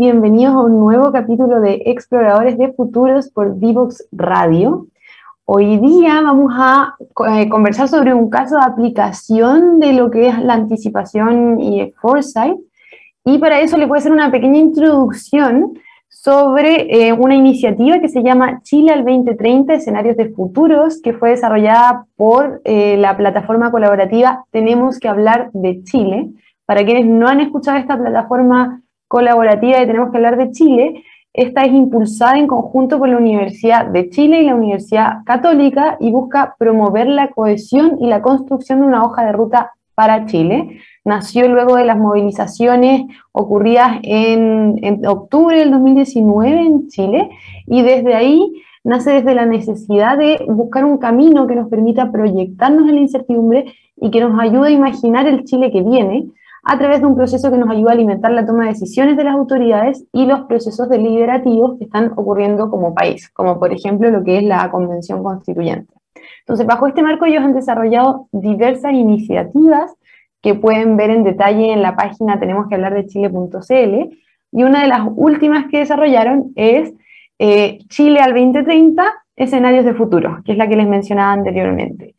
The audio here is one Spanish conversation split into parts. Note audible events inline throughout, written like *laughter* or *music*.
Bienvenidos a un nuevo capítulo de Exploradores de Futuros por Divox Radio. Hoy día vamos a eh, conversar sobre un caso de aplicación de lo que es la anticipación y el foresight. Y para eso les voy a hacer una pequeña introducción sobre eh, una iniciativa que se llama Chile al 2030, escenarios de futuros, que fue desarrollada por eh, la plataforma colaborativa Tenemos que hablar de Chile. Para quienes no han escuchado esta plataforma colaborativa de Tenemos que hablar de Chile. Esta es impulsada en conjunto por la Universidad de Chile y la Universidad Católica y busca promover la cohesión y la construcción de una hoja de ruta para Chile. Nació luego de las movilizaciones ocurridas en, en octubre del 2019 en Chile y desde ahí nace desde la necesidad de buscar un camino que nos permita proyectarnos en la incertidumbre y que nos ayude a imaginar el Chile que viene, a través de un proceso que nos ayuda a alimentar la toma de decisiones de las autoridades y los procesos deliberativos que están ocurriendo como país, como por ejemplo lo que es la Convención Constituyente. Entonces, bajo este marco ellos han desarrollado diversas iniciativas que pueden ver en detalle en la página tenemos que hablar de chile.cl y una de las últimas que desarrollaron es eh, Chile al 2030, escenarios de futuro, que es la que les mencionaba anteriormente.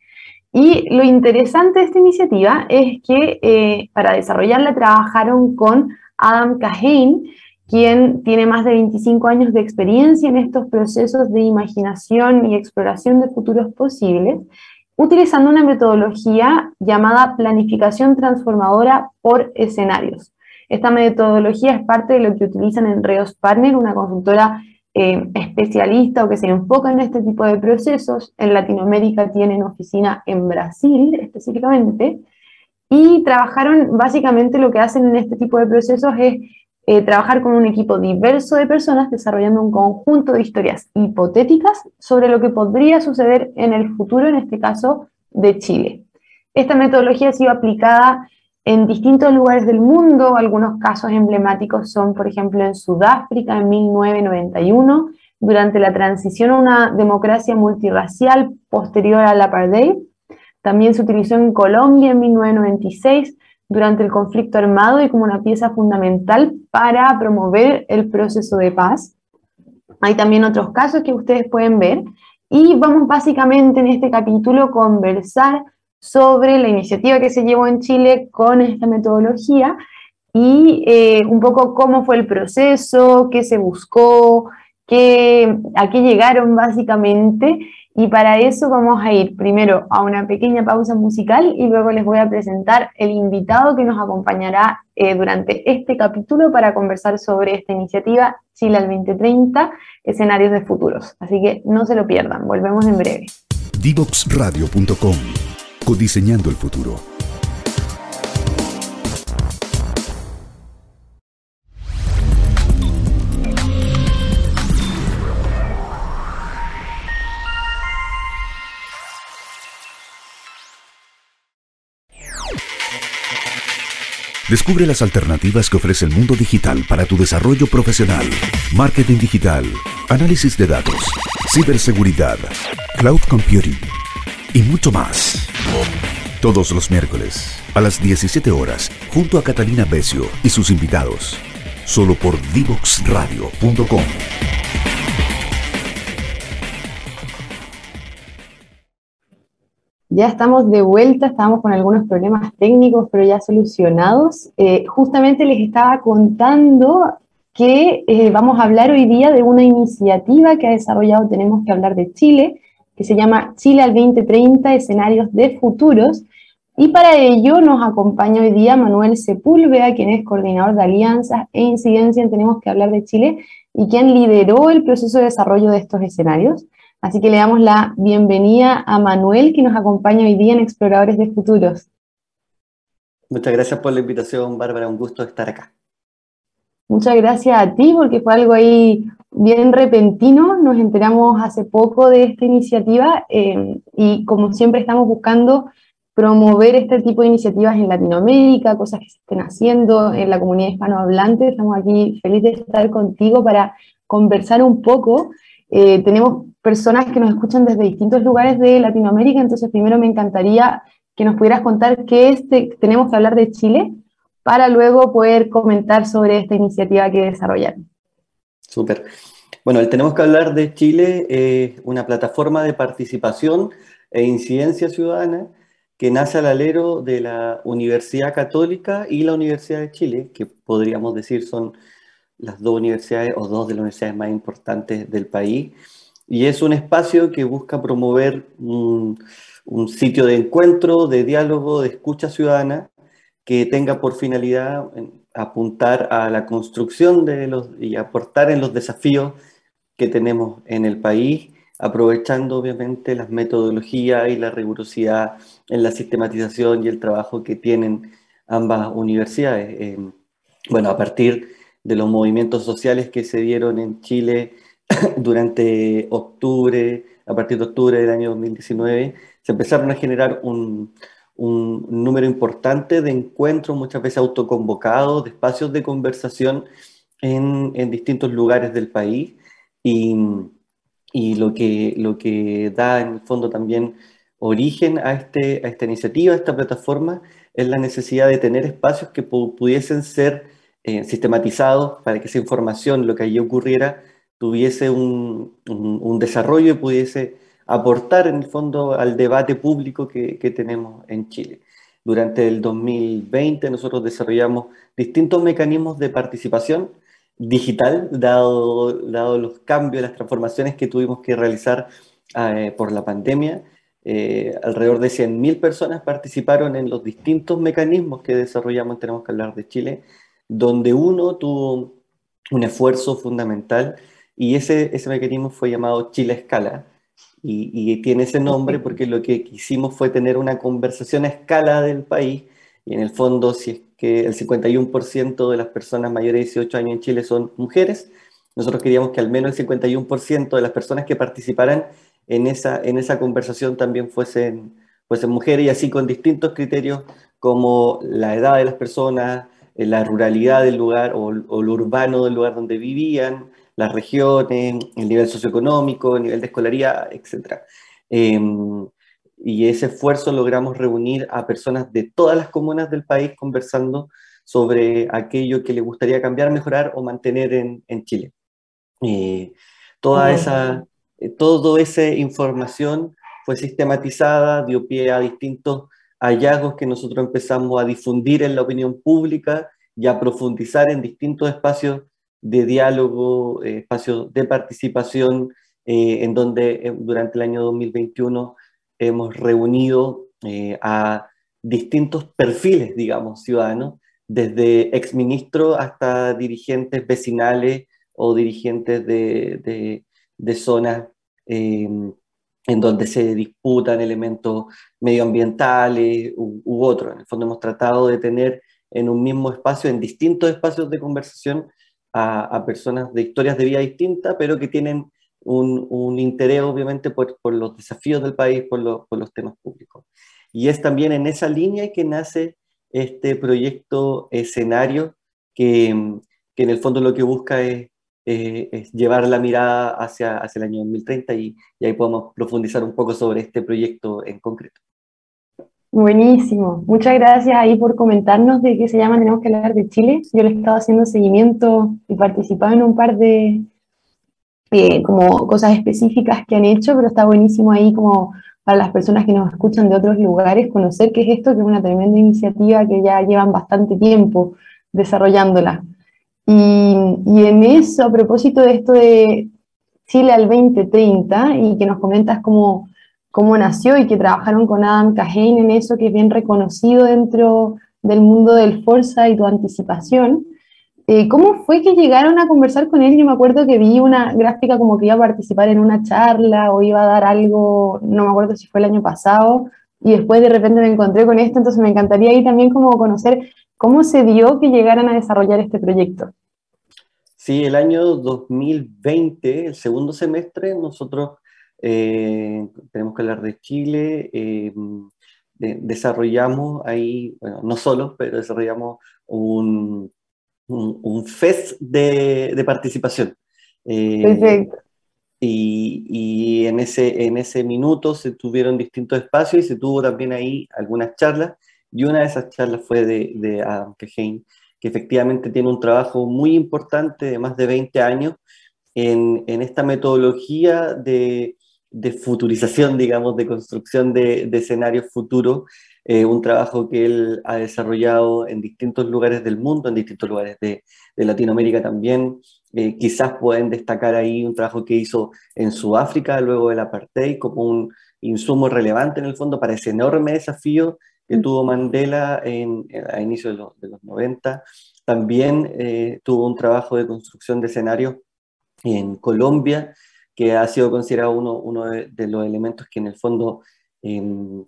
Y lo interesante de esta iniciativa es que eh, para desarrollarla trabajaron con Adam Kahane, quien tiene más de 25 años de experiencia en estos procesos de imaginación y exploración de futuros posibles, utilizando una metodología llamada planificación transformadora por escenarios. Esta metodología es parte de lo que utilizan en Reos Partner, una consultora eh, especialista o que se enfoca en este tipo de procesos. En Latinoamérica tienen oficina en Brasil específicamente y trabajaron, básicamente lo que hacen en este tipo de procesos es eh, trabajar con un equipo diverso de personas desarrollando un conjunto de historias hipotéticas sobre lo que podría suceder en el futuro, en este caso de Chile. Esta metodología ha sido aplicada en distintos lugares del mundo. Algunos casos emblemáticos son, por ejemplo, en Sudáfrica en 1991, durante la transición a una democracia multirracial posterior al apartheid. También se utilizó en Colombia en 1996 durante el conflicto armado y como una pieza fundamental para promover el proceso de paz. Hay también otros casos que ustedes pueden ver y vamos básicamente en este capítulo a conversar sobre la iniciativa que se llevó en Chile con esta metodología y eh, un poco cómo fue el proceso, qué se buscó, qué, a qué llegaron básicamente. Y para eso vamos a ir primero a una pequeña pausa musical y luego les voy a presentar el invitado que nos acompañará eh, durante este capítulo para conversar sobre esta iniciativa Chile al 2030, escenarios de futuros. Así que no se lo pierdan, volvemos en breve. Divoxradio.com Codiseñando el futuro. Descubre las alternativas que ofrece el mundo digital para tu desarrollo profesional. Marketing digital, análisis de datos, ciberseguridad, cloud computing y mucho más. Todos los miércoles a las 17 horas, junto a Catalina Becio y sus invitados, solo por divoxradio.com. Ya estamos de vuelta, estábamos con algunos problemas técnicos, pero ya solucionados. Eh, justamente les estaba contando que eh, vamos a hablar hoy día de una iniciativa que ha desarrollado Tenemos que hablar de Chile, que se llama Chile al 2030, escenarios de futuros. Y para ello nos acompaña hoy día Manuel Sepúlveda, quien es coordinador de alianzas e incidencia en Tenemos que hablar de Chile y quien lideró el proceso de desarrollo de estos escenarios. Así que le damos la bienvenida a Manuel, que nos acompaña hoy día en Exploradores de Futuros. Muchas gracias por la invitación, Bárbara. Un gusto estar acá. Muchas gracias a ti, porque fue algo ahí bien repentino, nos enteramos hace poco de esta iniciativa eh, y como siempre estamos buscando promover este tipo de iniciativas en Latinoamérica, cosas que se estén haciendo en la comunidad hispanohablante. Estamos aquí felices de estar contigo para conversar un poco. Eh, tenemos personas que nos escuchan desde distintos lugares de Latinoamérica, entonces primero me encantaría que nos pudieras contar qué es, tenemos que hablar de Chile, para luego poder comentar sobre esta iniciativa que desarrollaron. Súper. Bueno, Tenemos que hablar de Chile, una plataforma de participación e incidencia ciudadana que nace al alero de la Universidad Católica y la Universidad de Chile, que podríamos decir son las dos universidades o dos de las universidades más importantes del país. Y es un espacio que busca promover un, sitio de encuentro, de diálogo, de escucha ciudadana, que tenga por finalidad apuntar a la construcción de los, y aportar en los desafíos que tenemos en el país aprovechando obviamente las metodologías y la rigurosidad en la sistematización y el trabajo que tienen ambas universidades. Eh, bueno, a partir de los movimientos sociales que se dieron en Chile *coughs* durante octubre, a partir de octubre del año 2019, se empezaron a generar un, un número importante de encuentros, muchas veces autoconvocados, de espacios de conversación en, en distintos lugares del país. Y, y lo que, lo que da en el fondo también origen a, este, a esta iniciativa, a esta plataforma, es la necesidad de tener espacios que pudiesen ser eh, sistematizados para que esa información, lo que allí ocurriera, tuviese un, un, desarrollo y pudiese aportar en el fondo al debate público que, tenemos en Chile. Durante el 2020 nosotros desarrollamos distintos mecanismos de participación digital, dado, dado los cambios, las transformaciones que tuvimos que realizar eh, por la pandemia. Eh, alrededor de 100.000 personas participaron en los distintos mecanismos que desarrollamos Tenemos que hablar de Chile, donde uno tuvo un esfuerzo fundamental y ese, ese mecanismo fue llamado Chile Escala. Y, y tiene ese nombre porque lo que quisimos fue tener una conversación a escala del país y en el fondo, si es que el 51% de las personas mayores de 18 años en Chile son mujeres. Nosotros queríamos que al menos el 51% de las personas que participaran en esa, en esa conversación también fuesen, fuesen mujeres y así con distintos criterios como la edad de las personas, eh, la ruralidad del lugar o, lo urbano del lugar donde vivían, las regiones, el nivel socioeconómico, el nivel de escolaridad, etc y ese esfuerzo logramos reunir a personas de todas las comunas del país conversando sobre aquello que le gustaría cambiar, mejorar o mantener en, en Chile. Eh, toda esa, eh, toda esa información fue sistematizada, dio pie a distintos hallazgos que nosotros empezamos a difundir en la opinión pública y a profundizar en distintos espacios de diálogo, eh, espacios de participación, en donde durante el año 2021 hemos reunido eh, a distintos perfiles, digamos, ciudadanos, desde exministros hasta dirigentes vecinales o dirigentes de, zonas em, en donde se disputan elementos medioambientales u, otros. En el fondo hemos tratado de tener en un mismo espacio, en distintos espacios de conversación, a, personas de historias de vida distintas, pero que tienen un, interés obviamente por, los desafíos del país, por, los temas públicos. Y es también en esa línea que nace este proyecto escenario que, en el fondo lo que busca es, llevar la mirada hacia, hacia el año 2030 y, y, ahí podemos profundizar un poco sobre este proyecto en concreto. Buenísimo, muchas gracias ahí por comentarnos de qué se llama Tenemos que hablar de Chile. Yo le he estado haciendo seguimiento y participado en un par de, eh, como cosas específicas que han hecho, pero está buenísimo ahí como para las personas que nos escuchan de otros lugares conocer qué es esto, que es una tremenda iniciativa que ya llevan bastante tiempo desarrollándola. Y, y en eso, a propósito de esto de Chile al 2030, y que nos comentas cómo, cómo nació y que trabajaron con Adam Cajane en eso, que es bien reconocido dentro del mundo del Forza y tu anticipación, eh, ¿Cómo fue que llegaron a conversar con él? Yo me acuerdo que vi una gráfica como que iba a participar en una charla o iba a dar algo, no me acuerdo si fue el año pasado, y después de repente me encontré con esto, entonces me encantaría ahí también como conocer cómo se dio que llegaran a desarrollar este proyecto. Sí, el año 2020, el segundo semestre, nosotros eh, tenemos que hablar de Chile, eh, desarrollamos ahí, bueno, no solo, pero desarrollamos un, un, fest de, participación. Eh, y, y, en, ese, en ese minuto se tuvieron distintos espacios y se tuvo también ahí algunas charlas y una de esas charlas fue de, de Adam Kehein, que efectivamente tiene un trabajo muy importante de más de 20 años en, en esta metodología de, de, futurización, digamos, de construcción de, de escenarios futuros, eh, un trabajo que él ha desarrollado en distintos lugares del mundo, en distintos lugares de, de Latinoamérica también. Eh, quizás pueden destacar ahí un trabajo que hizo en Sudáfrica luego del apartheid como un insumo relevante en el fondo para ese enorme desafío que mm. tuvo Mandela en, a inicios de, los 90. También eh, tuvo un trabajo de construcción de escenarios en Colombia, que ha sido considerado uno, uno de, los elementos que en el fondo em,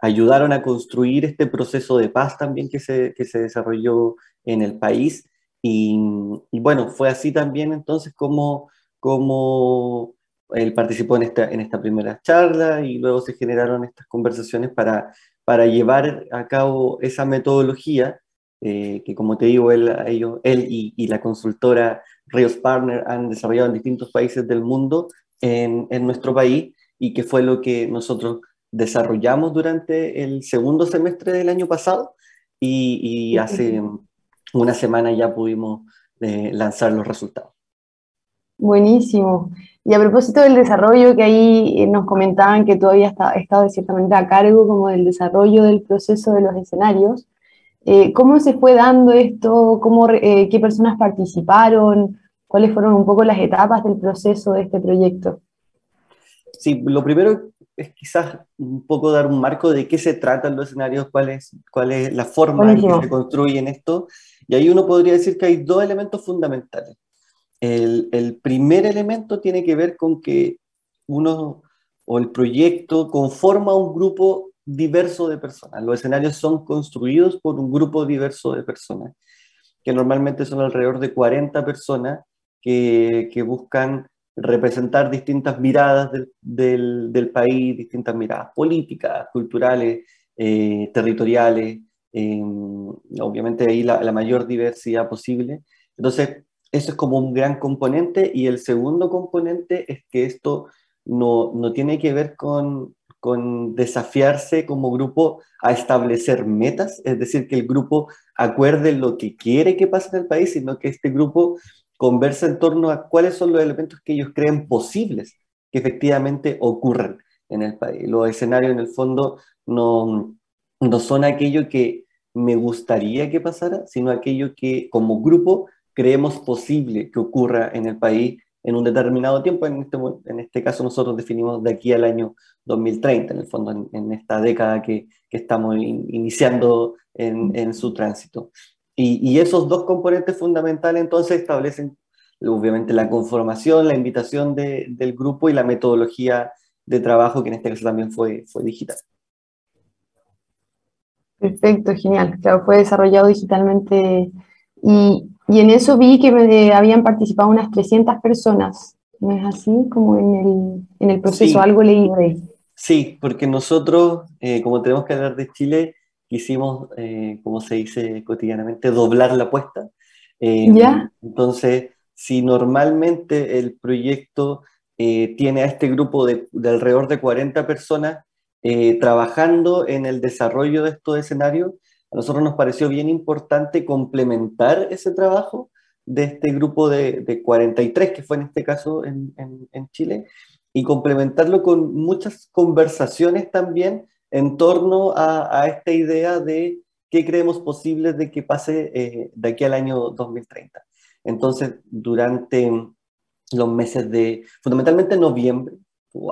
ayudaron a construir este proceso de paz también que se, que se desarrolló en el país. Y, bueno, fue así también entonces como, como él participó en esta, en esta primera charla y luego se generaron estas conversaciones para, para llevar a cabo esa metodología eh, que como te digo, él, ellos, él y, y, la consultora Rios Partner han desarrollado en distintos países del mundo en, en, nuestro país y que fue lo que nosotros desarrollamos durante el segundo semestre del año pasado y, y hace una semana ya pudimos eh, lanzar los resultados. Buenísimo. Y a propósito del desarrollo, que ahí eh, nos comentaban que tú habías estado de cierta manera a cargo como del desarrollo del proceso de los escenarios, eh, ¿cómo se fue dando esto? ¿Cómo, ¿Qué personas participaron? ¿Cuáles fueron un poco las etapas del proceso de este proyecto? Sí, lo primero es quizás un poco dar un marco de qué se tratan los escenarios, cuál es, cuál es la forma en que se construyen esto. Y ahí uno podría decir que hay dos elementos fundamentales. El, el, primer elemento tiene que ver con que uno o el proyecto conforma un grupo diverso de personas. Los escenarios son construidos por un grupo diverso de personas, que normalmente son alrededor de 40 personas que, que buscan representar distintas miradas del, del, país, distintas miradas políticas, culturales, eh, territoriales, eh, obviamente ahí la, la, mayor diversidad posible. Entonces, eso es como un gran componente y el segundo componente es que esto no, no tiene que ver con, con desafiarse como grupo a establecer metas, es decir, que el grupo acuerde lo que quiere que pase en el país, sino que este grupo conversa en torno a cuáles son los elementos que ellos creen posibles que efectivamente ocurran en el país. Los escenarios en el fondo no, no son aquello que me gustaría que pasara, sino aquello que como grupo creemos posible que ocurra en el país en un determinado tiempo. En este, en este caso nosotros definimos de aquí al año 2030, en el fondo, en, esta década que, estamos in, iniciando en, su tránsito. Y, esos dos componentes fundamentales entonces establecen obviamente la conformación, la invitación de, del grupo y la metodología de trabajo que en este caso también fue, fue digital. Perfecto, genial. Claro, fue desarrollado digitalmente y, y en eso vi que me, habían participado unas 300 personas. ¿No es así? Como en el, en el proceso, sí. algo leído ahí. Sí, porque nosotros, eh, como tenemos que hablar de Chile, quisimos, eh, como se dice cotidianamente, doblar la apuesta. Eh, ¿Ya? Entonces, si normalmente el proyecto eh, tiene a este grupo de, de, alrededor de 40 personas eh, trabajando en el desarrollo de estos escenarios, a nosotros nos pareció bien importante complementar ese trabajo de este grupo de, de 43, que fue en este caso en, Chile, y complementarlo con muchas conversaciones también en torno a, esta idea de qué creemos posible de que pase eh, de aquí al año 2030. Entonces, durante los meses de, fundamentalmente noviembre,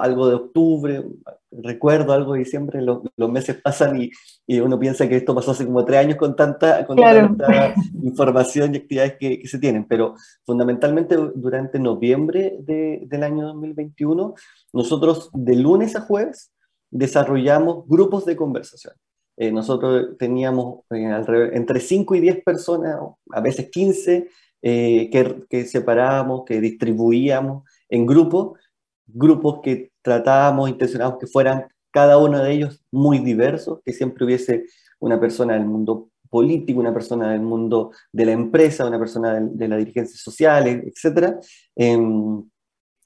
algo de octubre, recuerdo algo de diciembre, lo, los meses pasan y, y, uno piensa que esto pasó hace como tres años con tanta, con claro. tanta *laughs* información y actividades que, que, se tienen, pero fundamentalmente durante noviembre de, del año 2021, nosotros de lunes a jueves desarrollamos grupos de conversación. Eh, nosotros teníamos eh, alrededor, entre 5 y 10 personas, a veces 15, eh, que, que, separábamos, que distribuíamos en grupos, grupos que tratábamos, intencionábamos que fueran cada uno de ellos muy diversos, que siempre hubiese una persona del mundo político, una persona del mundo de la empresa, una persona de, de la dirigencia social, etc. Eh,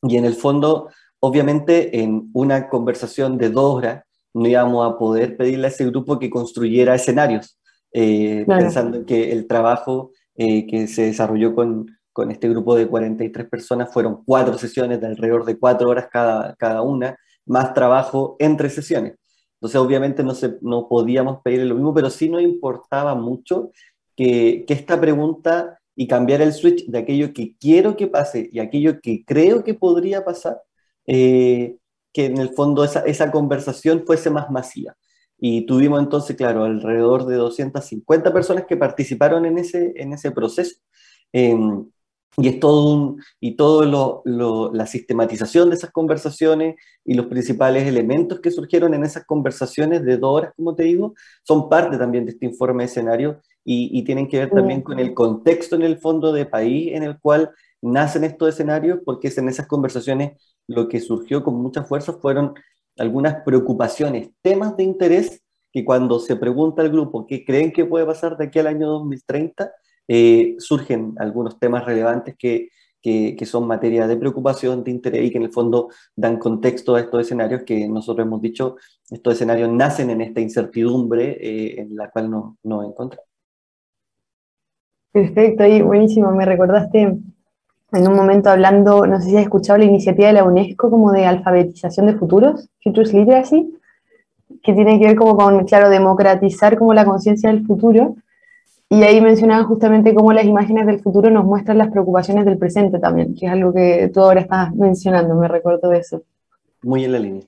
y en el fondo obviamente en una conversación de dos horas no íbamos a poder pedirle a ese grupo que construyera escenarios, eh, pensando en que el trabajo eh, que se desarrolló con, con, este grupo de 43 personas fueron cuatro sesiones de alrededor de cuatro horas cada, cada una, más trabajo entre sesiones. Entonces, obviamente no, se, no podíamos pedirle lo mismo, pero sí nos importaba mucho que, que esta pregunta y cambiar el switch de aquello que quiero que pase y aquello que creo que podría pasar, eh, que en el fondo esa, esa, conversación fuese más masiva. Y tuvimos entonces, claro, alrededor de 250 personas que participaron en ese, en ese proceso. Em, y es todo un, y todo lo, lo, la sistematización de esas conversaciones y los principales elementos que surgieron en esas conversaciones de dos horas, como te digo, son parte también de este informe de escenario y, y tienen que ver también con el contexto en el fondo de país en el cual nacen estos escenarios, porque es en esas conversaciones lo que surgió con mucha fuerza fueron algunas preocupaciones, temas de interés que cuando se pregunta al grupo qué creen que puede pasar de aquí al año 2030, eh, surgen algunos temas relevantes que, que, son materia de preocupación, de interés y que en el fondo dan contexto a estos escenarios que nosotros hemos dicho, estos escenarios nacen en esta incertidumbre eh, en la cual nos no encontramos. Perfecto, y buenísimo, me recordaste en un momento hablando, no sé si has escuchado la iniciativa de la UNESCO como de alfabetización de futuros, Futures Literacy, que tiene que ver como con, claro, democratizar como la conciencia del futuro. Y ahí mencionaban justamente cómo las imágenes del futuro nos muestran las preocupaciones del presente también, que es algo que tú ahora estás mencionando, me recuerdo de eso. Muy en la línea.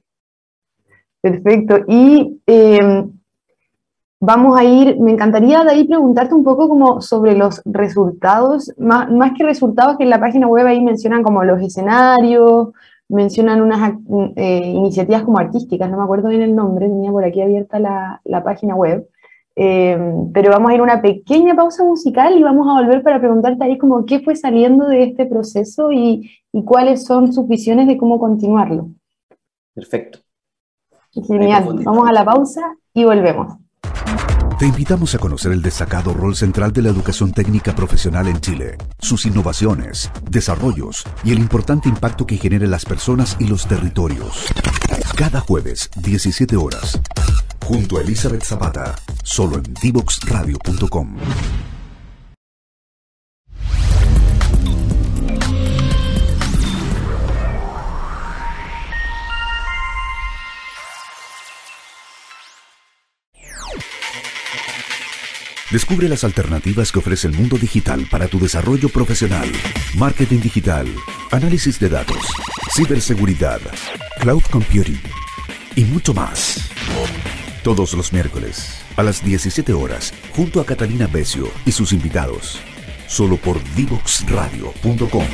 Perfecto. Y eh, vamos a ir, me encantaría de ahí preguntarte un poco como sobre los resultados, más, más que resultados que en la página web ahí mencionan como los escenarios, mencionan unas eh, iniciativas como artísticas, no me acuerdo bien el nombre, tenía por aquí abierta la, la página web, eh, pero vamos a ir a una pequeña pausa musical y vamos a volver para preguntarte ahí como qué fue saliendo de este proceso y, y cuáles son sus visiones de cómo continuarlo. Perfecto. Genial, vamos a la pausa y volvemos. Te invitamos a conocer el destacado rol central de la educación técnica profesional en Chile, sus innovaciones, desarrollos y el importante impacto que genera en las personas y los territorios. Cada jueves, 17 horas, junto a Elizabeth Zapata, solo en divoxradio.com. Descubre las alternativas que ofrece el mundo digital para tu desarrollo profesional. Marketing digital, análisis de datos, ciberseguridad, cloud computing y mucho más. Todos los miércoles a las 17 horas junto a Catalina Becio y sus invitados. Solo por divoxradio.com.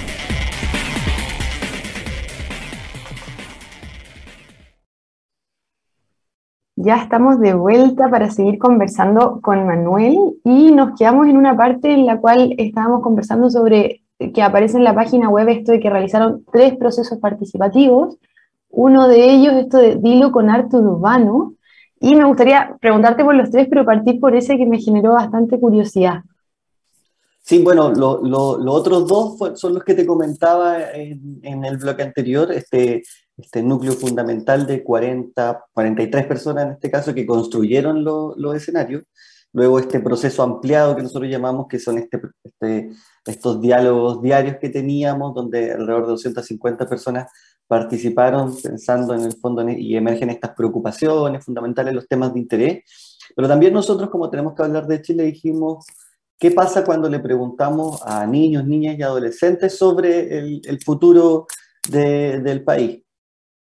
Ya estamos de vuelta para seguir conversando con Manuel y nos quedamos en una parte en la cual estábamos conversando sobre que aparece en la página web esto de que realizaron tres procesos participativos. Uno de ellos, esto de Dilo con arte urbano. Y me gustaría preguntarte por los tres, pero partir por ese que me generó bastante curiosidad. Sí, bueno, los lo, lo otros dos son los que te comentaba en, en el bloque anterior. Este, este núcleo fundamental de 40, 43 personas en este caso que construyeron los lo escenarios, luego este proceso ampliado que nosotros llamamos, que son este, este, estos diálogos diarios que teníamos, donde alrededor de 250 personas participaron pensando en el fondo y emergen estas preocupaciones fundamentales, los temas de interés, pero también nosotros como tenemos que hablar de Chile dijimos, ¿qué pasa cuando le preguntamos a niños, niñas y adolescentes sobre el, el futuro de, del país?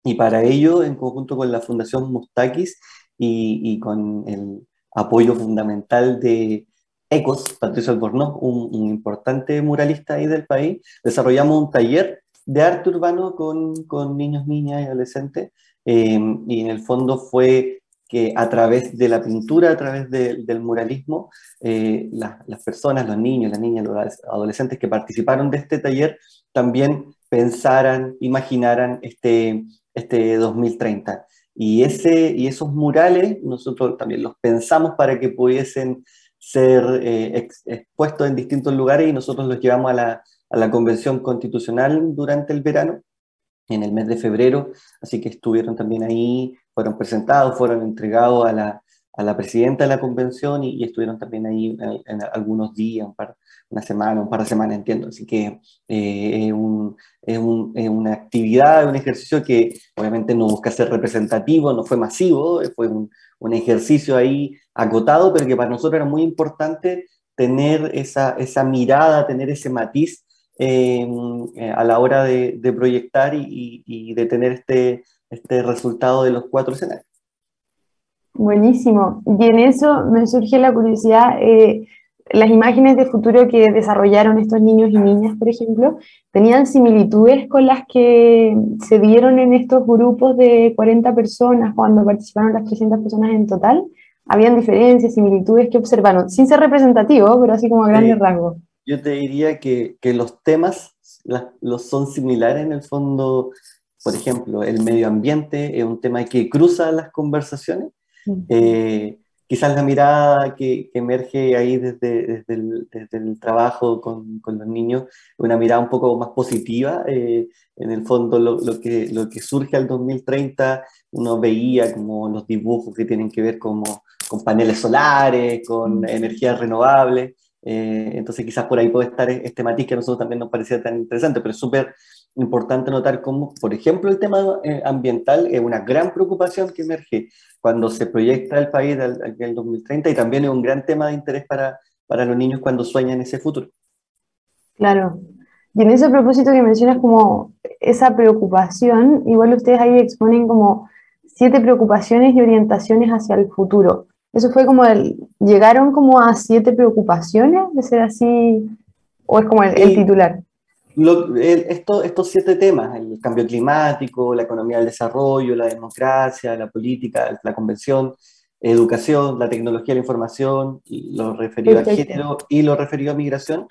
Y para ello, en conjunto con la Fundación Mustakis y, y con el apoyo fundamental de ECOS, Patricio Albornoz, un, un, importante muralista ahí del país, desarrollamos un taller de arte urbano con, con niños, niñas y adolescentes. Eh, y en el fondo fue que a través de la pintura, a través de, del muralismo, eh, la, las personas, los niños, las niñas, los adolescentes que participaron de este taller también pensaran, imaginaran este, este 2030. Y, ese, y esos murales nosotros también los pensamos para que pudiesen ser eh, ex, expuestos en distintos lugares y nosotros los llevamos a la, a la Convención Constitucional durante el verano, en el mes de febrero, así que estuvieron también ahí fueron presentados, fueron entregados a la, a la presidenta de la convención y, estuvieron también ahí en, algunos días, un par, una semana, un par de semanas, entiendo. Así que eh, es, un, es, un, es, una actividad, un ejercicio que obviamente no busca ser representativo, no fue masivo, fue un, un ejercicio ahí acotado, pero que para nosotros era muy importante tener esa, esa mirada, tener ese matiz eh, a la hora de, de proyectar y, y, de tener este, este resultado de los cuatro escenarios. Buenísimo. Y en eso me surge la curiosidad, eh, las imágenes de futuro que desarrollaron estos niños y niñas, por ejemplo, ¿tenían similitudes con las que se dieron en estos grupos de 40 personas cuando participaron las 300 personas en total? ¿Habían diferencias, similitudes que observaron? Sin ser representativo, pero así como a grandes rasgos. Yo te diría que, que los temas los son similares en el fondo. Por ejemplo, el medio ambiente es un tema que cruza las conversaciones eh, quizás la mirada que, emerge ahí desde, desde, el, trabajo con, con, los niños, una mirada un poco más positiva. Eh, en el fondo, lo, lo, que, lo que surge al 2030, uno veía como los dibujos que tienen que ver como, con paneles solares, con energías renovables. Eh, entonces, quizás por ahí puede estar este matiz que a nosotros también nos parecía tan interesante, pero es súper importante notar cómo, por ejemplo, el tema ambiental es una gran preocupación que emerge cuando se proyecta el país en el 2030 y también es un gran tema de interés para, para los niños cuando sueñan ese futuro. Claro. Y en ese propósito que mencionas como esa preocupación, igual ustedes ahí exponen como siete preocupaciones y orientaciones hacia el futuro. Eso fue como el, llegaron como a siete preocupaciones, de ser así, o es como el, el titular. estos siete temas, el cambio climático, la economía del desarrollo, la democracia, la política, la convención, educación, la tecnología la información, lo referido a género y lo referido a migración,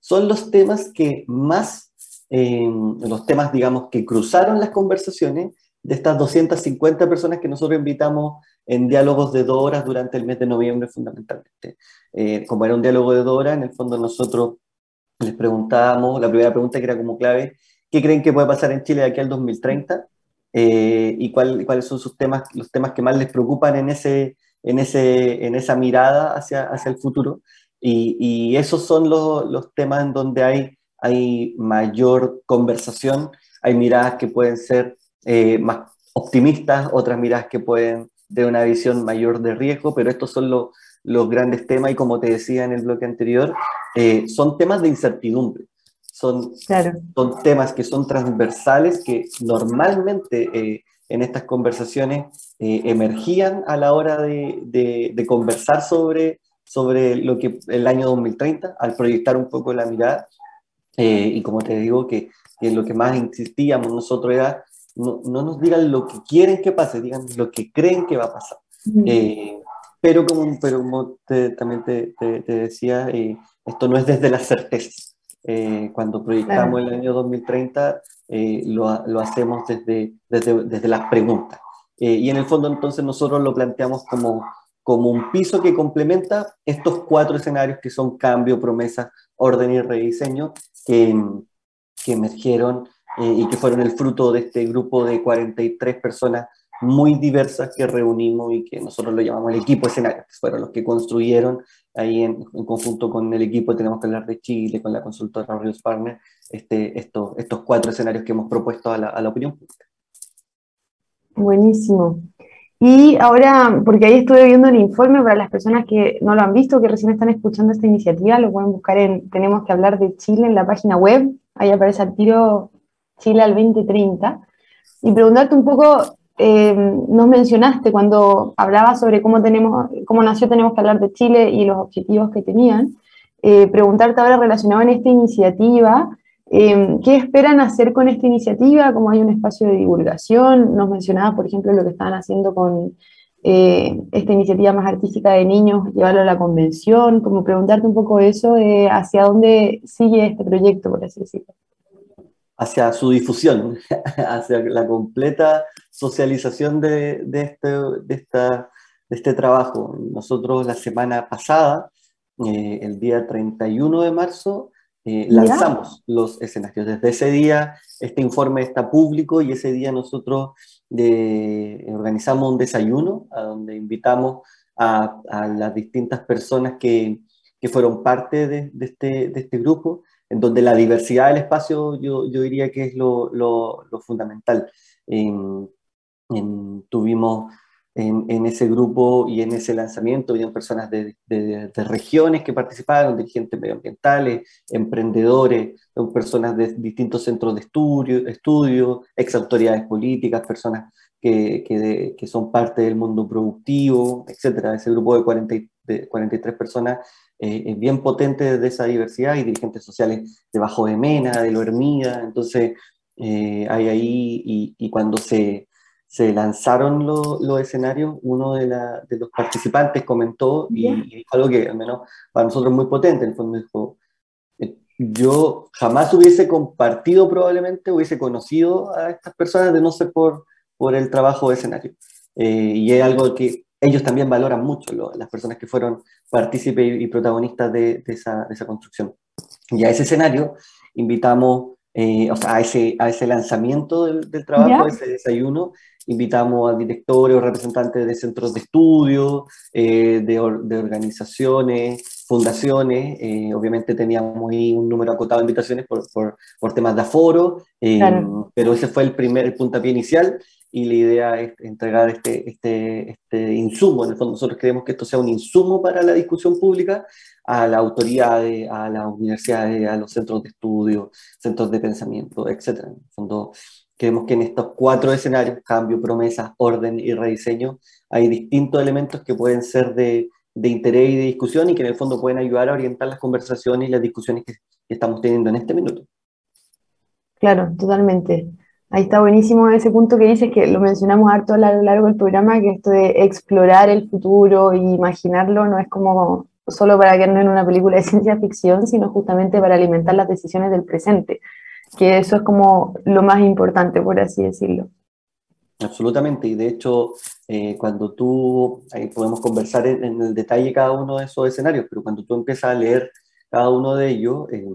son los temas que más, eh, los temas, digamos, que cruzaron las conversaciones de estas 250 personas que nosotros invitamos en diálogos de dos horas durante el mes de noviembre fundamentalmente. Eh, como era un diálogo de dos horas, en el fondo nosotros les preguntábamos, la primera pregunta que era como clave, ¿qué creen que puede pasar en Chile de aquí al 2030? Eh, y cuál, cuáles son sus temas, los temas que más les preocupan en, ese, en, ese, en esa mirada hacia, hacia el futuro. Y, y esos son los, los, temas en donde hay, hay mayor conversación, hay miradas que pueden ser eh, más optimistas, otras miradas que pueden tener una visión mayor de riesgo, pero estos son los, los grandes temas y como te decía en el bloque anterior, eh, son temas de incertidumbre. Son, son temas que son transversales que normalmente eh, en estas conversaciones eh, emergían a la hora de, de, conversar sobre, sobre lo que el año 2030, al proyectar un poco la mirada. y como te digo, que, que, lo que más insistíamos nosotros era, no, no, nos digan lo que quieren que pase, digan lo que creen que va a pasar. Pero como, pero como también te, te, decía, eh, esto no es desde las certezas. Eh, cuando proyectamos el año 2030, eh, lo, lo, hacemos desde, desde, desde las preguntas. y en el fondo entonces nosotros lo planteamos como, como un piso que complementa estos cuatro escenarios que son cambio, promesa, orden y rediseño, que, que emergieron y que fueron el fruto de este grupo de 43 personas muy diversas que reunimos y que nosotros lo llamamos el equipo escenario, que fueron los que construyeron ahí en, conjunto con el equipo, tenemos que hablar de Chile, con la consultora Rios Partner, este, estos, estos cuatro escenarios que hemos propuesto a la, a la opinión pública. Buenísimo. Y ahora, porque ahí estuve viendo el informe para las personas que no lo han visto, que recién están escuchando esta iniciativa, lo pueden buscar en Tenemos que hablar de Chile en la página web, ahí aparece al tiro Chile al 2030, y preguntarte un poco eh, nos mencionaste cuando hablabas sobre cómo, tenemos, cómo nació Tenemos que hablar de Chile y los objetivos que tenían. Eh, preguntarte ahora relacionado en esta iniciativa, eh, ¿qué esperan hacer con esta iniciativa? ¿Cómo hay un espacio de divulgación? Nos mencionabas, por ejemplo, lo que estaban haciendo con esta iniciativa más artística de niños, llevarlo a la convención, como preguntarte un poco eso, hacia dónde sigue este proyecto, por así decirlo hacia su difusión, *laughs* hacia la completa socialización de, de, este, de, esta, de este trabajo. Nosotros la semana pasada, eh, el día 31 de marzo, eh, lanzamos los escenarios. Desde ese día este informe está público y ese día nosotros de, organizamos un desayuno a donde invitamos a, las distintas personas que, que fueron parte de, de, este, de, este, grupo, en donde la diversidad del espacio yo, yo diría que es lo, lo, fundamental. tuvimos en, ese grupo y en ese lanzamiento habían personas de, de, regiones que participaron, dirigentes medioambientales, emprendedores, personas de distintos centros de estudio, estudio ex autoridades políticas, personas que, que, que, son parte del mundo productivo, etc. Ese grupo de, 40, de 43 personas eh, es bien potente de esa diversidad y dirigentes sociales de Bajo de Mena, de Lo Hermida, entonces eh, hay ahí y, y cuando se se lanzaron los escenarios, uno de, los participantes comentó y, dijo algo que al menos para nosotros es muy potente, en el fondo dijo, eh, yo jamás hubiese compartido probablemente, hubiese conocido a estas personas de no ser por, por el trabajo de escenario. Eh, y es algo que ellos también valoran mucho, las personas que fueron partícipes y, protagonistas de, esa, de, esa, construcción. Y a ese escenario invitamos eh, o sea, a ese, a ese lanzamiento del, del trabajo, ese desayuno, invitamos a directores o representantes de centros de estudio, eh, de, de, organizaciones, fundaciones. Eh, obviamente teníamos ahí un número acotado de invitaciones por, por, por temas de aforo, pero ese fue el primer el puntapié inicial y la idea es entregar este, este, este insumo. En el fondo, nosotros queremos que esto sea un insumo para la discusión pública a las autoridades, a las universidades, a los centros de estudio, centros de pensamiento, etc. En el fondo, queremos que en estos cuatro escenarios, cambio, promesa, orden y rediseño, hay distintos elementos que pueden ser de, de interés y de discusión y que en el fondo pueden ayudar a orientar las conversaciones y las discusiones que, que estamos teniendo en este minuto. Claro, totalmente. Ahí está buenísimo ese punto que dices, que lo mencionamos harto a lo largo del programa, que esto de explorar el futuro e imaginarlo no es como solo para que no en una película de *laughs* ciencia ficción, sino justamente para alimentar las decisiones del presente, que eso es como lo más importante, por así decirlo. Absolutamente, y de hecho, eh, cuando tú, ahí podemos conversar en, el detalle cada uno de esos escenarios, pero cuando tú empiezas a leer cada uno de ellos, eh,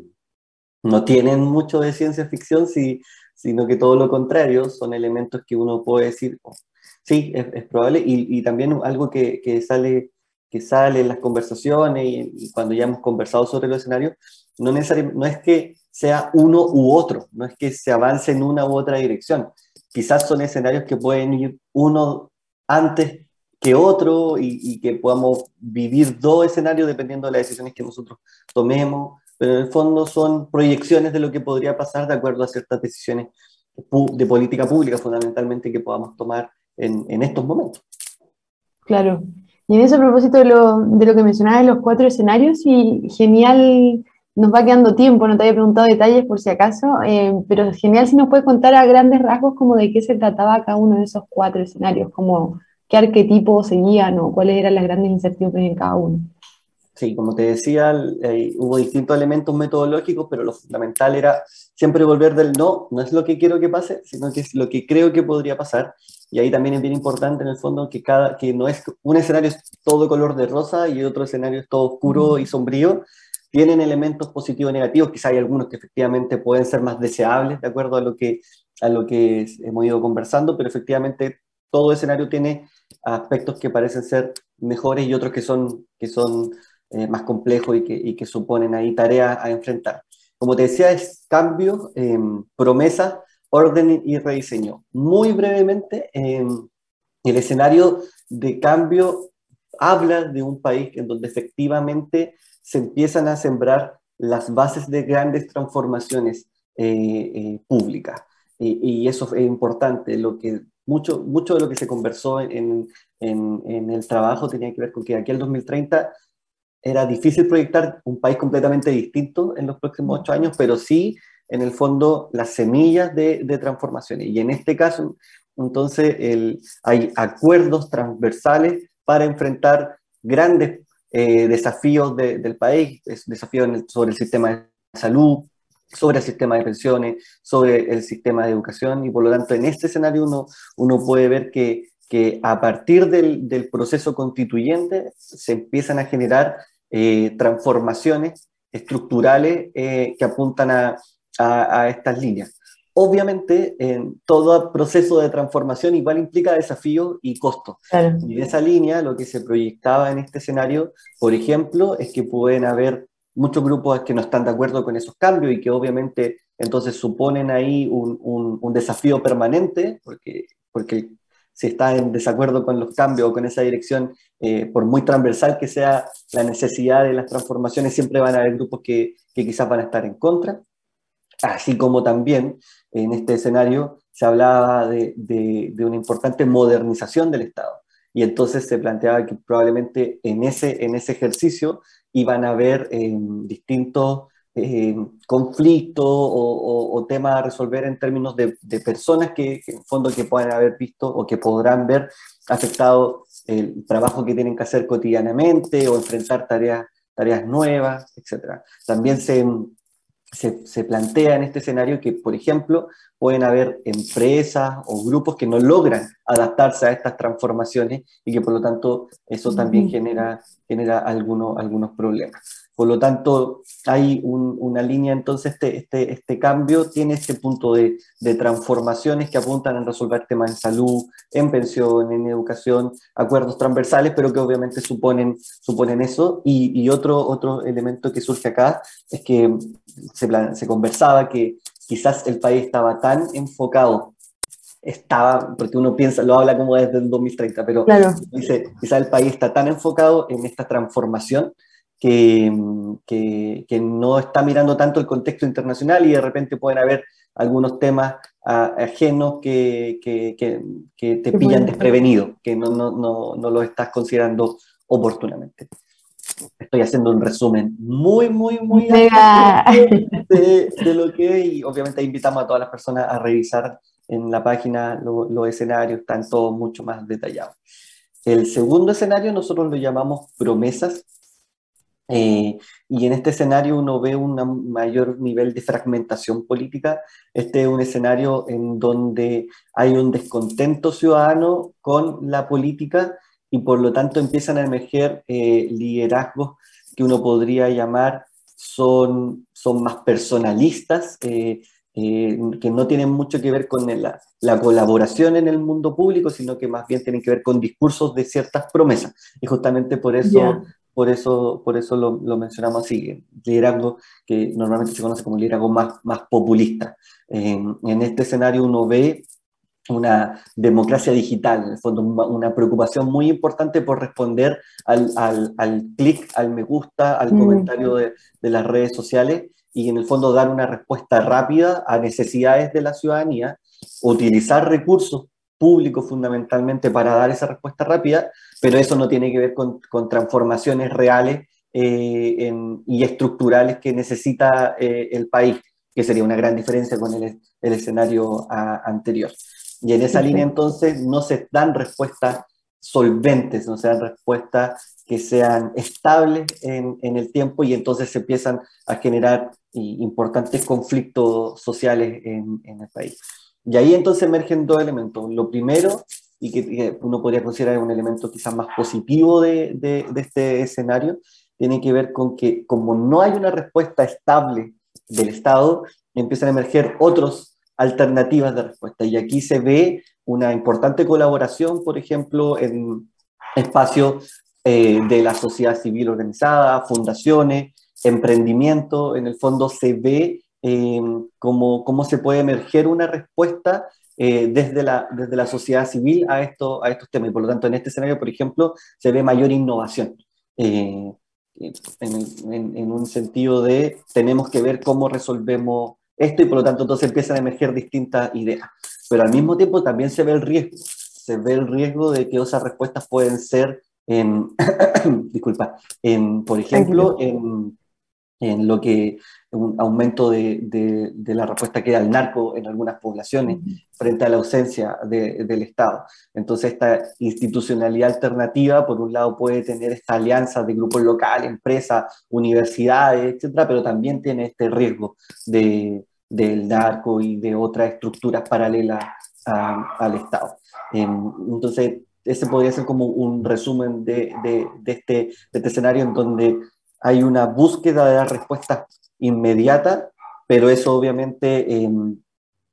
no tienen mucho de ciencia ficción si sino que todo lo contrario, son elementos que uno puede decir, oh, sí, es, probable, y, también algo que, que, sale, que sale en las conversaciones y, cuando ya hemos conversado sobre los escenarios, no, necesariamente, no es que sea uno u otro, no es que se avance en una u otra dirección, quizás son escenarios que pueden ir uno antes que otro y, y que podamos vivir dos escenarios dependiendo de las decisiones que nosotros tomemos pero en el fondo son proyecciones de lo que podría pasar de acuerdo a ciertas decisiones de política pública fundamentalmente que podamos tomar en, estos momentos. Claro. Y en ese propósito de lo, de lo que mencionabas de los cuatro escenarios, y genial, nos va quedando tiempo, no te había preguntado detalles por si acaso, eh, pero genial si nos puedes contar a grandes rasgos como de qué se trataba cada uno de esos cuatro escenarios, como qué arquetipo seguían o cuáles eran las grandes incertidumbres en cada uno. Sí, como te decía, eh, hubo distintos elementos metodológicos, pero lo fundamental era siempre volver del no, no es lo que quiero que pase, sino que es lo que creo que podría pasar. Y ahí también es bien importante en el fondo que, cada, que no es un escenario es todo color de rosa y otro escenario es todo oscuro y sombrío. Tienen elementos positivos y negativos, quizá hay algunos que efectivamente pueden ser más deseables de acuerdo a lo que, a lo que hemos ido conversando, pero efectivamente todo escenario tiene aspectos que parecen ser mejores y otros que son, que son eh, más complejos y que, suponen ahí tareas a enfrentar. Como te decía, es cambio, eh, promesa, orden y rediseño. Muy brevemente, eh, el escenario de cambio habla de un país en donde efectivamente se empiezan a sembrar las bases de grandes transformaciones públicas. y eso es importante. Lo que, mucho, mucho de lo que se conversó en, el trabajo tenía que ver con que aquí al 2030 era difícil proyectar un país completamente distinto en los próximos ocho años, pero sí, en el fondo, las semillas de, de transformaciones. Y en este caso, entonces, el, hay acuerdos transversales para enfrentar grandes eh, desafíos del país, desafíos sobre el sistema de salud, sobre el sistema de pensiones, sobre el sistema de educación, y por lo tanto, en este escenario uno, uno puede ver que, que a partir del, del proceso constituyente se empiezan a generar eh, transformaciones estructurales eh, que apuntan a, a, estas líneas. obviamente, en todo proceso de transformación igual implica desafíos y costos. Y en esa línea, lo que se proyectaba en este escenario, por ejemplo, es que pueden haber muchos grupos que no están de acuerdo con esos cambios y que obviamente entonces suponen ahí un, un, desafío permanente, porque, porque si está en desacuerdo con los cambios o con esa dirección, eh, por muy transversal que sea la necesidad de las transformaciones, siempre van a haber grupos que, que quizás van a estar en contra. Así como también en este escenario se hablaba de, de, una importante modernización del Estado. Y entonces se planteaba que probablemente en ese, en ese ejercicio iban a haber eh, distintos eh, conflictos o, temas a resolver en términos de, personas que, en fondo que puedan haber visto o que podrán ver afectado el trabajo que tienen que hacer cotidianamente o enfrentar tareas, tareas nuevas, etc. También se, se, se, plantea en este escenario que, por ejemplo, pueden haber empresas o grupos que no logran adaptarse a estas transformaciones y que por lo tanto eso también genera, genera algunos, algunos problemas. Por lo tanto, hay una línea, entonces este, este, este cambio tiene este punto de, de, transformaciones que apuntan a resolver temas en salud, en pensión, en educación, acuerdos transversales, pero que obviamente suponen, suponen eso. Y, y otro, otro elemento que surge acá es que se, se conversaba que quizás el país estaba tan enfocado estaba, porque uno piensa, lo habla como desde el 2030, pero dice, quizás el país está tan enfocado en esta transformación que, que, no está mirando tanto el contexto internacional y de repente pueden haber algunos temas ajenos que, que, te pillan desprevenido, que no, no, no, no lo estás considerando oportunamente. Estoy haciendo un resumen muy, muy, muy de, de, lo que y obviamente invitamos a todas las personas a revisar en la página los escenarios, están todos mucho más detallados. El segundo escenario nosotros lo llamamos promesas eh, y en este escenario uno ve un mayor nivel de fragmentación política. Este es un escenario en donde hay un descontento ciudadano con la política y por lo tanto empiezan a emerger eh, liderazgos que uno podría llamar son, son más personalistas, eh, que no tienen mucho que ver con la, la, colaboración en el mundo público, sino que más bien tienen que ver con discursos de ciertas promesas. Y justamente por eso por eso, por eso lo, lo, mencionamos así, liderazgo que normalmente se conoce como liderazgo más, más populista. En, en este escenario uno ve una democracia digital, en el fondo una preocupación muy importante por responder al, al, al clic, al me gusta, al mm. comentario de, de, las redes sociales y en el fondo dar una respuesta rápida a necesidades de la ciudadanía, utilizar recursos públicos fundamentalmente para dar esa respuesta rápida, pero eso no tiene que ver con, transformaciones reales eh, y estructurales que necesita eh, el país, que sería una gran diferencia con el, escenario anterior. Y en esa línea entonces no se dan respuestas solventes, no se dan respuestas que sean estables en, el tiempo y entonces se empiezan a generar importantes conflictos sociales en, en el país. Y ahí entonces emergen dos elementos. Lo primero y que, uno podría considerar un elemento quizás más positivo de, de, este escenario, tiene que ver con que como no hay una respuesta estable del Estado, empiezan a emerger otras alternativas de respuesta. Y aquí se ve una importante colaboración, por ejemplo, en espacios eh, de la sociedad civil organizada, fundaciones, emprendimiento, en el fondo se ve eh, cómo, cómo se puede emerger una respuesta eh, desde, la, desde la sociedad civil a, esto, a estos temas. Y por lo tanto, en este escenario, por ejemplo, se ve mayor innovación. Eh, en, en, un sentido de tenemos que ver cómo resolvemos esto y por lo tanto entonces empiezan a emerger distintas ideas. Pero al mismo tiempo también se ve el riesgo, se ve el riesgo de que esas respuestas pueden ser, en, *coughs* disculpa, en, por ejemplo, en, en lo que un aumento de, de, la respuesta que da el narco en algunas poblaciones frente a la ausencia del Estado. Entonces, esta institucionalidad alternativa, por un lado, puede tener esta alianza de grupos locales, empresas, universidades, etcétera, pero también tiene este riesgo de, del narco y de otras estructuras paralelas al Estado. Em, entonces, ese podría ser como un resumen de, de, este, de este escenario en donde hay una búsqueda de dar respuestas inmediata, pero eso obviamente em,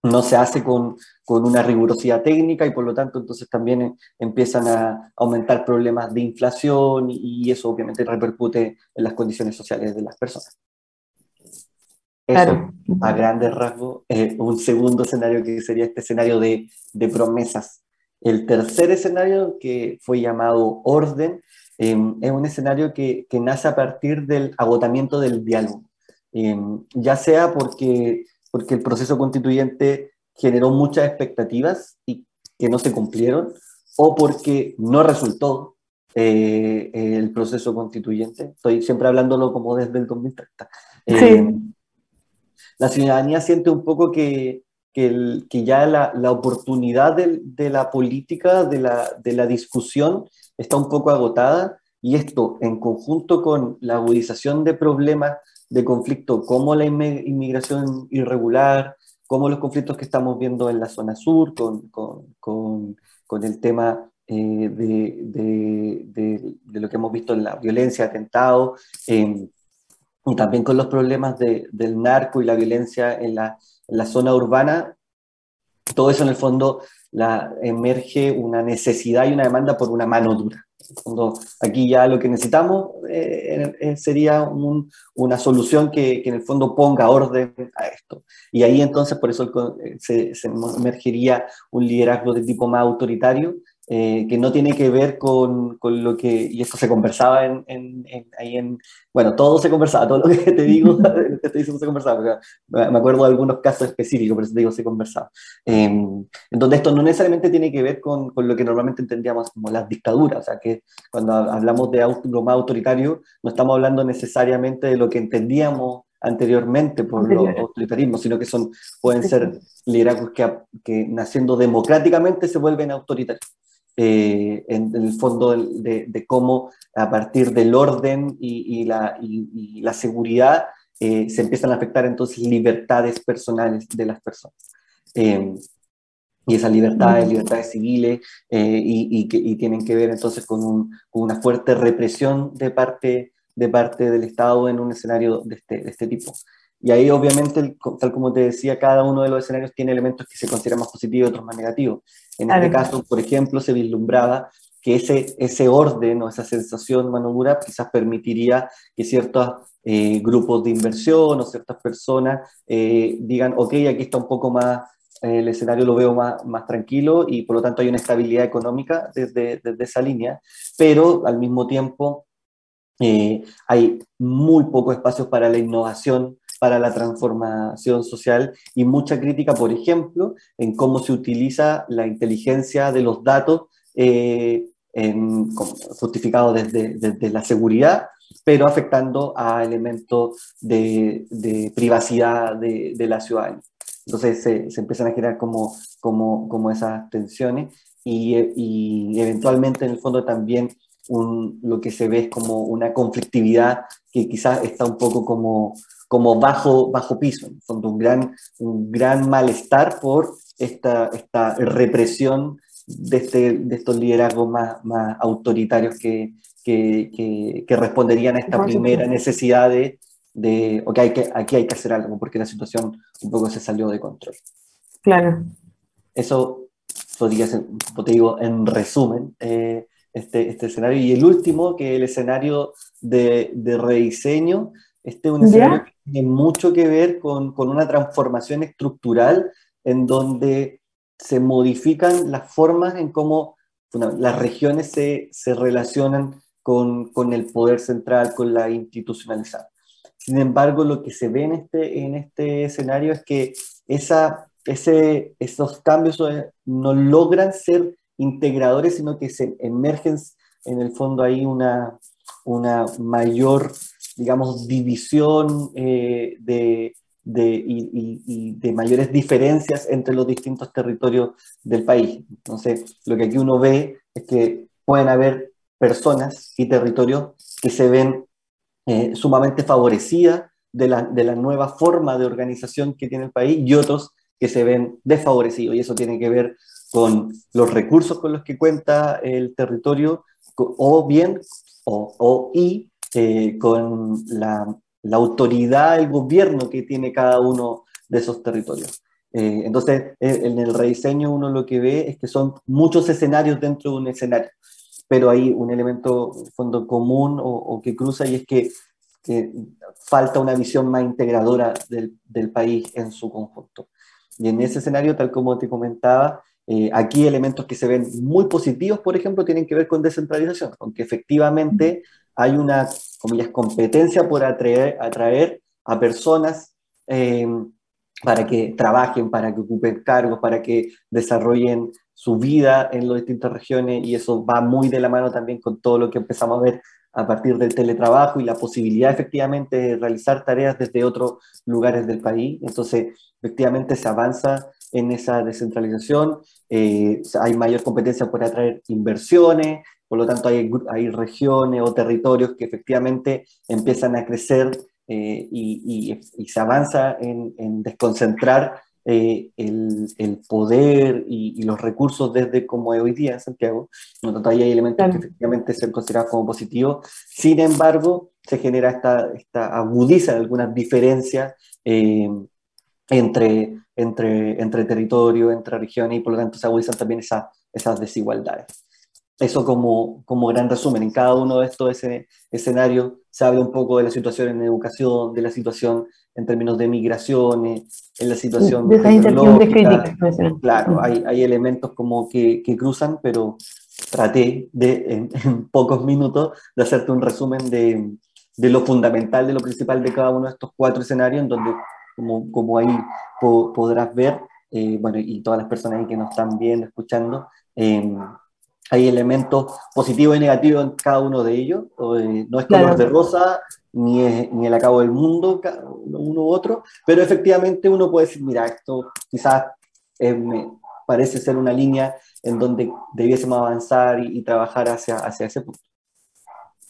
no se hace con, con, una rigurosidad técnica y por lo tanto entonces también eh, empiezan a aumentar problemas de inflación y eso obviamente repercute en las condiciones sociales de las personas. Eso, a grandes rasgos, eh, un segundo escenario que sería este escenario de, de, promesas. El tercer escenario, que fue llamado orden, es un escenario que, que, nace a partir del agotamiento del diálogo, em, ya sea porque porque el proceso constituyente generó muchas expectativas y que no se cumplieron, o porque no resultó eh, el proceso constituyente. Estoy siempre hablándolo como desde el 2030. Eh, la ciudadanía siente un poco que, que, que ya la, la oportunidad de, de, la política, de la, de la discusión, está un poco agotada y esto en conjunto con la agudización de problemas de conflicto como la inmigración irregular, como los conflictos que estamos viendo en la zona sur, con, con, con, el tema eh, de, de, de, lo que hemos visto en la violencia, atentado, em, y también con los problemas del narco y la violencia en la, en la, zona urbana, todo eso en el fondo la, emerge una necesidad y una demanda por una mano dura aquí ya lo que necesitamos eh, eh, sería una solución que, en el fondo ponga orden a esto. Y ahí entonces por eso eh, se, se emergería un liderazgo de tipo más autoritario, eh, que no tiene que ver con, con, lo que, y eso se conversaba en, en, ahí en, bueno, todo se conversaba, todo lo que te digo, te *laughs* estoy diciendo se conversaba, me acuerdo de algunos casos específicos, por eso te digo se conversaba. Eh, en donde esto no necesariamente tiene que ver con, con, lo que normalmente entendíamos como las dictaduras, o sea, que cuando hablamos de lo más autoritario, no estamos hablando necesariamente de lo que entendíamos anteriormente por los autoritarismos, sino que son, pueden ser liderazgos que, que naciendo democráticamente se vuelven autoritarios. Eh, en, el fondo de, cómo a partir del orden y, la, seguridad eh, se empiezan a afectar entonces libertades personales de las personas. Eh, y esas libertades, libertades civiles, y, y, tienen que ver entonces con, un, con, una fuerte represión de parte, de parte del Estado en un escenario de este, de este tipo. Y ahí obviamente, tal como te decía, cada uno de los escenarios tiene elementos que se consideran más positivos y otros más negativos. En este caso, por ejemplo, se vislumbraba que ese, ese orden o esa sensación mano dura quizás permitiría que ciertos eh, grupos de inversión o ciertas personas eh, digan, ok, aquí está un poco más, el escenario lo veo más, más tranquilo y por lo tanto hay una estabilidad económica desde, desde esa línea, pero al mismo tiempo eh, hay muy poco espacio para la innovación para la transformación social y mucha crítica, por ejemplo, en cómo se utiliza la inteligencia de los datos eh, justificados desde, desde, la seguridad, pero afectando a elementos de, de privacidad de, de, la ciudadanía. Entonces se, se, empiezan a generar como, como, como esas tensiones y, y, eventualmente en el fondo también un, lo que se ve es como una conflictividad que quizás está un poco como, como bajo, bajo piso, en fondo un gran, un gran malestar por esta, esta represión de, este, de estos liderazgos más, más autoritarios que, que, que, responderían a esta primera necesidad de, de ok, hay que, aquí hay que hacer algo, porque la situación un poco se salió de control. Claro. Eso podría ser, te digo, en resumen, eh, este, este escenario. Y el último, que es el escenario de, de rediseño, este es un escenario que tiene mucho que ver con, con, una transformación estructural en donde se modifican las formas en cómo las regiones se, se relacionan con, con, el poder central, con la institucionalización. Sin embargo, lo que se ve en este, en este escenario es que esa, ese, esos cambios no logran ser integradores, sino que se emergen en el fondo ahí una, una mayor digamos, división eh, de, de, y, de mayores diferencias entre los distintos territorios del país. Entonces, lo que aquí uno ve es que pueden haber personas y territorios que se ven eh, sumamente favorecidas de la, de la nueva forma de organización que tiene el país y otros que se ven desfavorecidos. Y eso tiene que ver con los recursos con los que cuenta el territorio o bien o, o y eh, con la, la, autoridad, el gobierno que tiene cada uno de esos territorios. Eh, entonces, en el rediseño uno lo que ve es que son muchos escenarios dentro de un escenario, pero hay un elemento fondo común o, que cruza y es que, falta una visión más integradora del, del, país en su conjunto. Y en ese escenario, tal como te comentaba, eh, aquí elementos que se ven muy positivos, por ejemplo, tienen que ver con descentralización, aunque efectivamente hay una, comillas, competencia por atraer, atraer a personas eh, para que trabajen, para que ocupen cargos, para que desarrollen su vida en las distintas regiones y eso va muy de la mano también con todo lo que empezamos a ver a partir del teletrabajo y la posibilidad efectivamente de realizar tareas desde otros lugares del país. Entonces, efectivamente se avanza en esa descentralización, eh, hay mayor competencia por atraer inversiones, por lo tanto hay, hay regiones o territorios que efectivamente empiezan a crecer eh, y, se avanza en, desconcentrar eh, el, poder y, los recursos desde como es hoy día en Santiago. Por lo tanto, ahí hay elementos que efectivamente se considerados como positivos. Sin embargo, se genera esta, esta agudiza algunas diferencias eh, entre, entre, entre territorios, entre regiones, y por lo tanto se agudizan también esas desigualdades. Eso como, como gran resumen. En cada uno de estos escenarios se habla un poco de la situación en educación, de la situación en términos de migraciones, en la situación de crítica. Claro, hay, hay, elementos como que, que, cruzan, pero traté de, *laughs* en, pocos minutos de hacerte un resumen de, de, lo fundamental, de lo principal de cada uno de estos cuatro escenarios, en donde, como, como ahí podrás ver, eh, bueno, y todas las personas ahí que nos están viendo, escuchando, eh, hay elementos positivos y negativos en cada uno de ellos. Eh, no es color de rosa, ni, ni el acabo del mundo, uno u otro, pero efectivamente uno puede decir, mira, esto quizás eh, me parece ser una línea en donde debiésemos avanzar y, trabajar hacia, hacia ese punto.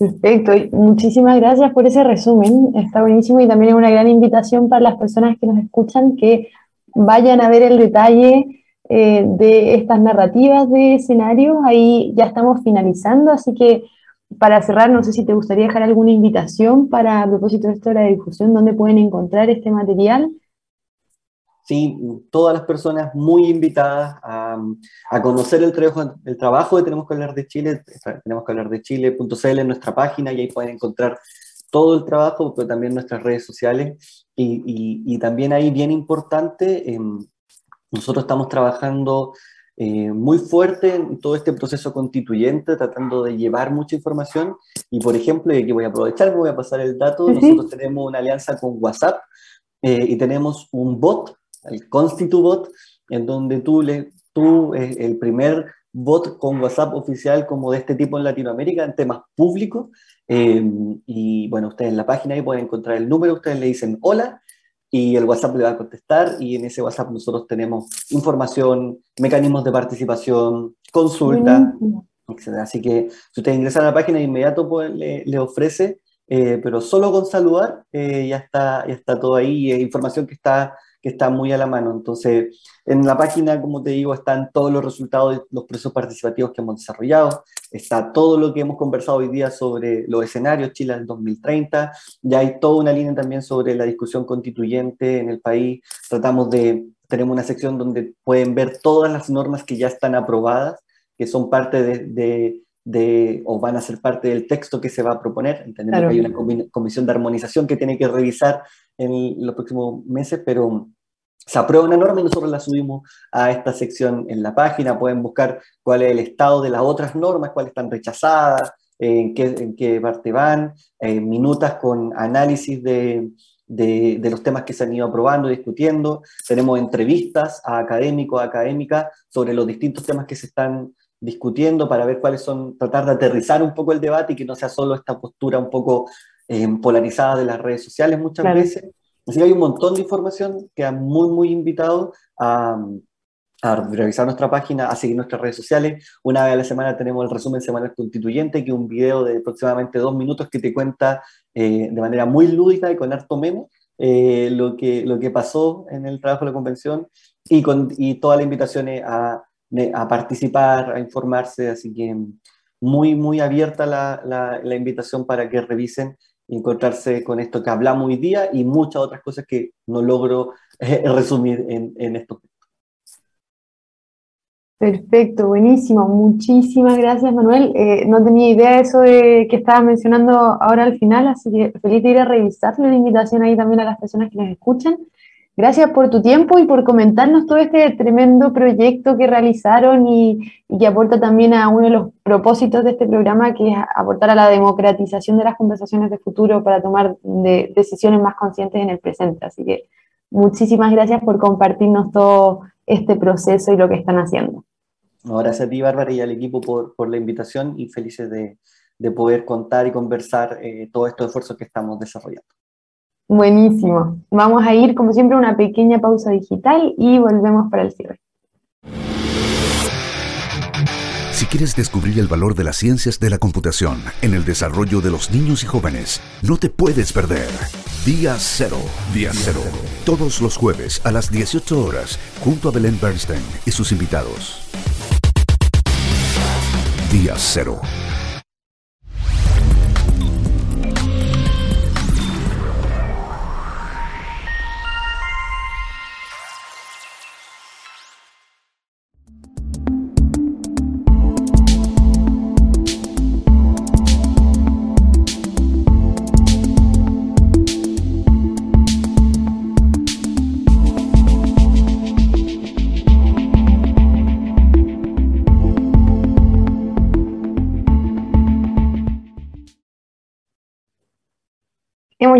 Perfecto, muchísimas gracias por ese resumen, está buenísimo y también es una gran invitación para las personas que nos escuchan que vayan a ver el detalle eh, de estas narrativas de escenarios. Ahí ya estamos finalizando, así que para cerrar, no sé si te gustaría dejar alguna invitación para a propósito de esto de la difusión, dónde pueden encontrar este material. Sí, todas las personas muy invitadas a, a conocer el trabajo, el trabajo de Tenemos que hablar de Chile, tenemos que hablar de Chile.cl en nuestra página y ahí pueden encontrar todo el trabajo, pero también nuestras redes sociales. Y, y, y también ahí bien importante, em, nosotros estamos trabajando eh, muy fuerte en todo este proceso constituyente, tratando de llevar mucha información. Y por ejemplo, y aquí voy a aprovechar, voy a pasar el dato, nosotros tenemos una alianza con WhatsApp eh, y tenemos un bot, el ConstituBot, en donde tú, le, tú es el primer bot con WhatsApp oficial como de este tipo en Latinoamérica en temas públicos. Eh, y bueno, ustedes en la página ahí pueden encontrar el número, ustedes le dicen hola y el WhatsApp le va a contestar y en ese WhatsApp nosotros tenemos información, mecanismos de participación, consulta, etc. Así que si ustedes ingresan a la página de inmediato pues, le, ofrece, eh, pero solo con saludar eh, ya, está, ya está todo ahí, es información que está que está muy a la mano. Entonces, en la página, como te digo, están todos los resultados de los procesos participativos que hemos desarrollado, está todo lo que hemos conversado hoy día sobre los escenarios Chile del 2030, ya hay toda una línea también sobre la discusión constituyente en el país, tratamos de, tenemos una sección donde pueden ver todas las normas que ya están aprobadas, que son parte de, de o van a ser parte del texto que se va a proponer, entendiendo que hay una comisión de armonización que tiene que revisar en los próximos meses, pero se aprueba una norma y nosotros la subimos a esta sección en la página, pueden buscar cuál es el estado de las otras normas, cuáles están rechazadas, en qué, en qué parte van, eh, minutas con análisis de, de, los temas que se han ido aprobando, discutiendo, tenemos entrevistas a académicos, académicas sobre los distintos temas que se están discutiendo para ver cuáles son, tratar de aterrizar un poco el debate y que no sea solo esta postura un poco eh, polarizada de las redes sociales muchas veces. Así que hay un montón de información, que han muy, muy invitado a, a, revisar nuestra página, a seguir nuestras redes sociales. Una vez a la semana tenemos el resumen semanal constituyente, que es un video de aproximadamente dos minutos que te cuenta eh, de manera muy lúdica y con harto memo eh, lo, que, lo que pasó en el trabajo de la convención y, con, y toda la invitación a a participar, a informarse, así que muy, muy abierta la, la, invitación para que revisen encontrarse con esto que hablamos hoy día y muchas otras cosas que no logro *laughs* resumir en, en esto. Perfecto, buenísimo. Muchísimas gracias, Manuel. Eh, no tenía idea de eso de que estabas mencionando ahora al final, así que feliz de ir a revisarle la invitación ahí también a las personas que nos escuchan. Gracias por tu tiempo y por comentarnos todo este tremendo proyecto que realizaron y, que aporta también a uno de los propósitos de este programa, que es aportar a la democratización de las conversaciones de futuro para tomar decisiones más conscientes en el presente. Así que muchísimas gracias por compartirnos todo este proceso y lo que están haciendo. gracias a ti, Bárbara, y al equipo por, por la invitación y felices de, de, poder contar y conversar eh, todos estos esfuerzos que estamos desarrollando. Buenísimo. Vamos a ir, como siempre, a una pequeña pausa digital y volvemos para el cierre. Si quieres descubrir el valor de las ciencias de la computación en el desarrollo de los niños y jóvenes, no te puedes perder. Día Cero. Día Cero. Todos los jueves a las 18 horas, junto a Belén Bernstein y sus invitados. Día Cero.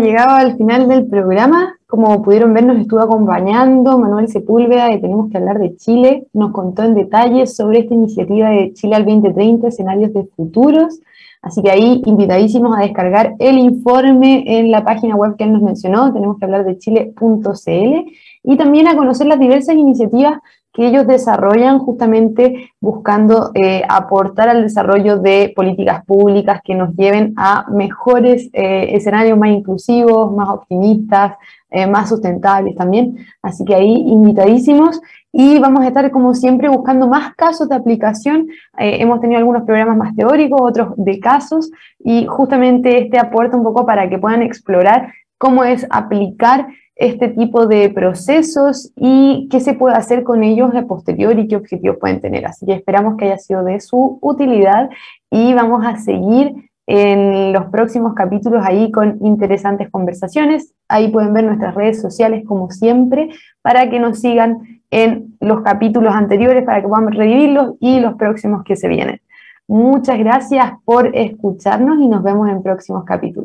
Llegado al final del programa. Como pudieron ver, nos estuvo acompañando Manuel Sepúlveda de Tenemos que hablar de Chile. Nos contó en detalle sobre esta iniciativa de Chile al 2030, escenarios de futuros. Así que ahí invitadísimos a descargar el informe en la página web que él nos mencionó, tenemos que hablar de chile.cl, y también a conocer las diversas iniciativas que ellos desarrollan justamente buscando eh, aportar al desarrollo de políticas públicas que nos lleven a mejores eh, escenarios más inclusivos, más optimistas, eh, más sustentables también. Así que ahí invitadísimos y vamos a estar como siempre buscando más casos de aplicación. hemos tenido algunos programas más teóricos, otros de casos y justamente este aporta un poco para que puedan explorar cómo es aplicar este tipo de procesos y qué se puede hacer con ellos de posterior y qué objetivos pueden tener. Así que esperamos que haya sido de su utilidad y vamos a seguir en los próximos capítulos ahí con interesantes conversaciones. Ahí pueden ver nuestras redes sociales como siempre para que nos sigan en los capítulos anteriores para que podamos revivirlos y los próximos que se vienen. Muchas gracias por escucharnos y nos vemos en próximos capítulos.